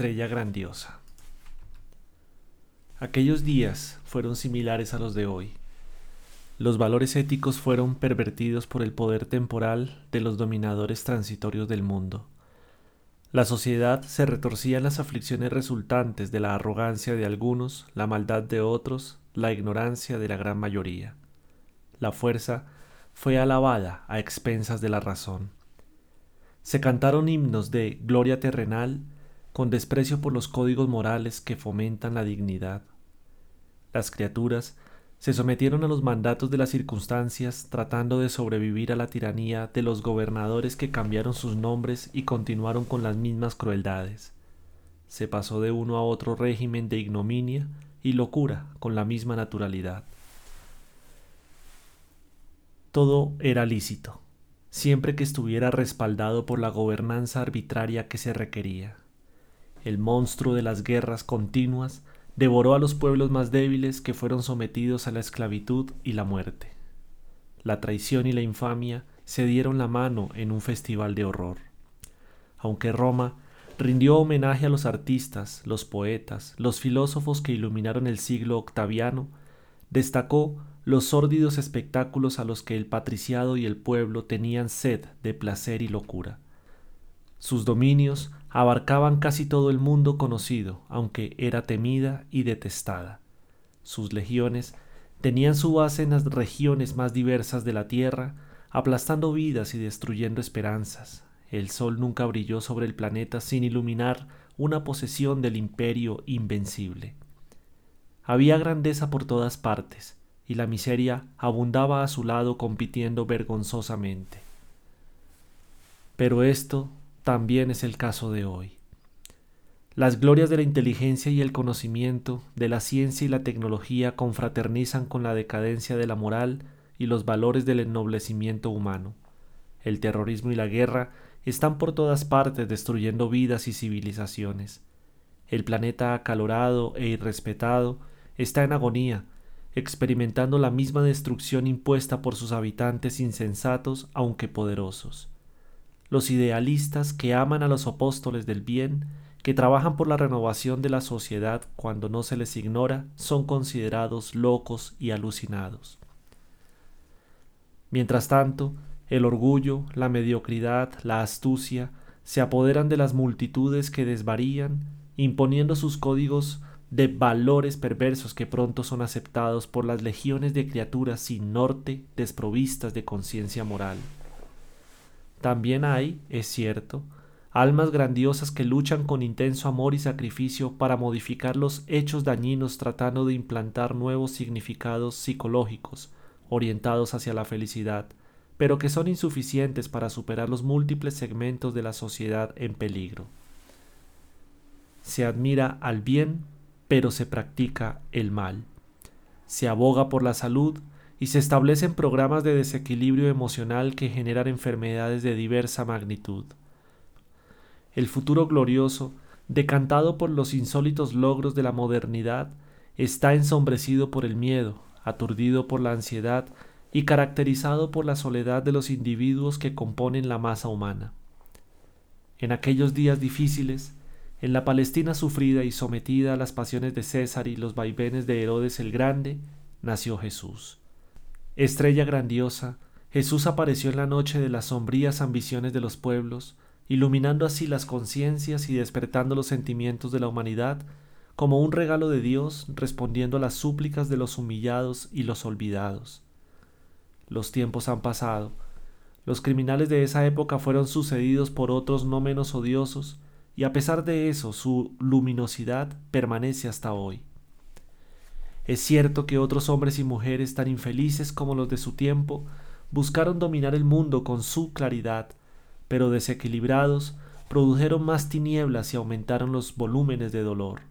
Estrella grandiosa. Aquellos días fueron similares a los de hoy. Los valores éticos fueron pervertidos por el poder temporal de los dominadores transitorios del mundo. La sociedad se retorcía en las aflicciones resultantes de la arrogancia de algunos, la maldad de otros, la ignorancia de la gran mayoría. La fuerza fue alabada a expensas de la razón. Se cantaron himnos de gloria terrenal con desprecio por los códigos morales que fomentan la dignidad. Las criaturas se sometieron a los mandatos de las circunstancias tratando de sobrevivir a la tiranía de los gobernadores que cambiaron sus nombres y continuaron con las mismas crueldades. Se pasó de uno a otro régimen de ignominia y locura con la misma naturalidad. Todo era lícito, siempre que estuviera respaldado por la gobernanza arbitraria que se requería. El monstruo de las guerras continuas devoró a los pueblos más débiles que fueron sometidos a la esclavitud y la muerte. La traición y la infamia se dieron la mano en un festival de horror. Aunque Roma rindió homenaje a los artistas, los poetas, los filósofos que iluminaron el siglo octaviano, destacó los sórdidos espectáculos a los que el patriciado y el pueblo tenían sed de placer y locura. Sus dominios abarcaban casi todo el mundo conocido, aunque era temida y detestada. Sus legiones tenían su base en las regiones más diversas de la tierra, aplastando vidas y destruyendo esperanzas. El sol nunca brilló sobre el planeta sin iluminar una posesión del imperio invencible. Había grandeza por todas partes, y la miseria abundaba a su lado compitiendo vergonzosamente. Pero esto también es el caso de hoy. Las glorias de la inteligencia y el conocimiento, de la ciencia y la tecnología confraternizan con la decadencia de la moral y los valores del ennoblecimiento humano. El terrorismo y la guerra están por todas partes destruyendo vidas y civilizaciones. El planeta acalorado e irrespetado está en agonía, experimentando la misma destrucción impuesta por sus habitantes insensatos aunque poderosos los idealistas que aman a los apóstoles del bien, que trabajan por la renovación de la sociedad cuando no se les ignora, son considerados locos y alucinados. Mientras tanto, el orgullo, la mediocridad, la astucia, se apoderan de las multitudes que desvarían, imponiendo sus códigos de valores perversos que pronto son aceptados por las legiones de criaturas sin norte desprovistas de conciencia moral. También hay, es cierto, almas grandiosas que luchan con intenso amor y sacrificio para modificar los hechos dañinos tratando de implantar nuevos significados psicológicos orientados hacia la felicidad, pero que son insuficientes para superar los múltiples segmentos de la sociedad en peligro. Se admira al bien, pero se practica el mal. Se aboga por la salud, y se establecen programas de desequilibrio emocional que generan enfermedades de diversa magnitud. El futuro glorioso, decantado por los insólitos logros de la modernidad, está ensombrecido por el miedo, aturdido por la ansiedad y caracterizado por la soledad de los individuos que componen la masa humana. En aquellos días difíciles, en la Palestina sufrida y sometida a las pasiones de César y los vaivenes de Herodes el Grande, nació Jesús. Estrella grandiosa, Jesús apareció en la noche de las sombrías ambiciones de los pueblos, iluminando así las conciencias y despertando los sentimientos de la humanidad como un regalo de Dios respondiendo a las súplicas de los humillados y los olvidados. Los tiempos han pasado, los criminales de esa época fueron sucedidos por otros no menos odiosos, y a pesar de eso su luminosidad permanece hasta hoy. Es cierto que otros hombres y mujeres tan infelices como los de su tiempo buscaron dominar el mundo con su claridad, pero desequilibrados produjeron más tinieblas y aumentaron los volúmenes de dolor.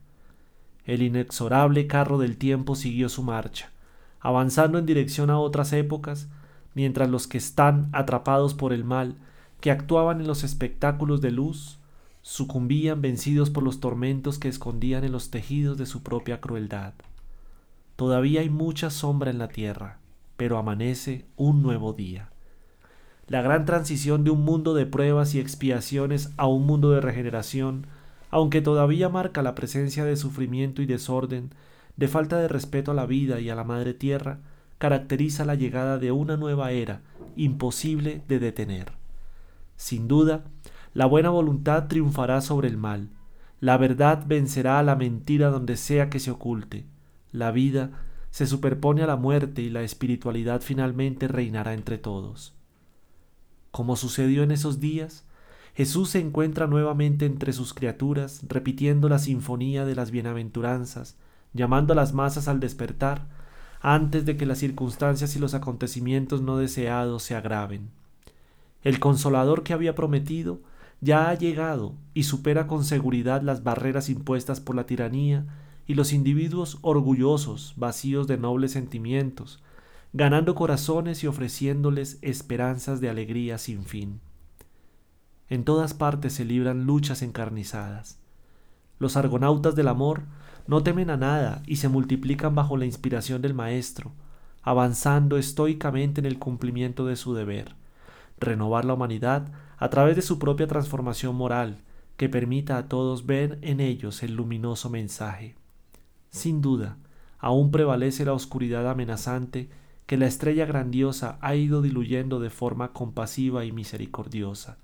El inexorable carro del tiempo siguió su marcha, avanzando en dirección a otras épocas, mientras los que están atrapados por el mal, que actuaban en los espectáculos de luz, sucumbían vencidos por los tormentos que escondían en los tejidos de su propia crueldad. Todavía hay mucha sombra en la tierra, pero amanece un nuevo día. La gran transición de un mundo de pruebas y expiaciones a un mundo de regeneración aunque todavía marca la presencia de sufrimiento y desorden, de falta de respeto a la vida y a la madre tierra, caracteriza la llegada de una nueva era imposible de detener. Sin duda, la buena voluntad triunfará sobre el mal, la verdad vencerá a la mentira donde sea que se oculte, la vida se superpone a la muerte y la espiritualidad finalmente reinará entre todos. Como sucedió en esos días, Jesús se encuentra nuevamente entre sus criaturas, repitiendo la sinfonía de las bienaventuranzas, llamando a las masas al despertar, antes de que las circunstancias y los acontecimientos no deseados se agraven. El consolador que había prometido ya ha llegado y supera con seguridad las barreras impuestas por la tiranía y los individuos orgullosos, vacíos de nobles sentimientos, ganando corazones y ofreciéndoles esperanzas de alegría sin fin. En todas partes se libran luchas encarnizadas. Los argonautas del amor no temen a nada y se multiplican bajo la inspiración del Maestro, avanzando estoicamente en el cumplimiento de su deber, renovar la humanidad a través de su propia transformación moral, que permita a todos ver en ellos el luminoso mensaje. Sin duda, aún prevalece la oscuridad amenazante que la estrella grandiosa ha ido diluyendo de forma compasiva y misericordiosa.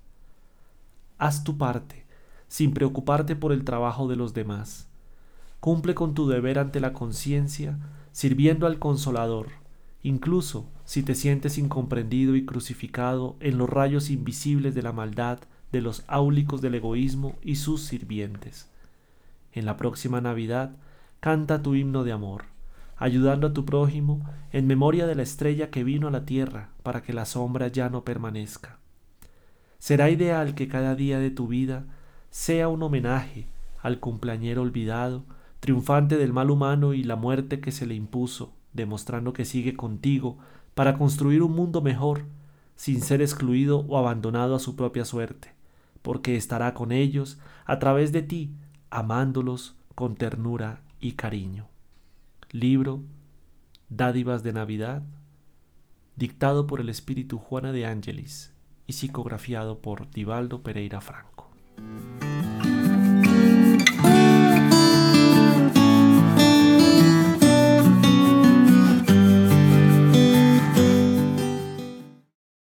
Haz tu parte, sin preocuparte por el trabajo de los demás. Cumple con tu deber ante la conciencia, sirviendo al Consolador, incluso si te sientes incomprendido y crucificado en los rayos invisibles de la maldad de los áulicos del egoísmo y sus sirvientes. En la próxima Navidad, canta tu himno de amor, ayudando a tu prójimo en memoria de la estrella que vino a la tierra para que la sombra ya no permanezca. Será ideal que cada día de tu vida sea un homenaje al cumpleañero olvidado triunfante del mal humano y la muerte que se le impuso, demostrando que sigue contigo para construir un mundo mejor, sin ser excluido o abandonado a su propia suerte, porque estará con ellos a través de ti, amándolos con ternura y cariño. Libro Dádivas de Navidad, dictado por el espíritu Juana de Ángelis y psicografiado por Divaldo Pereira Franco.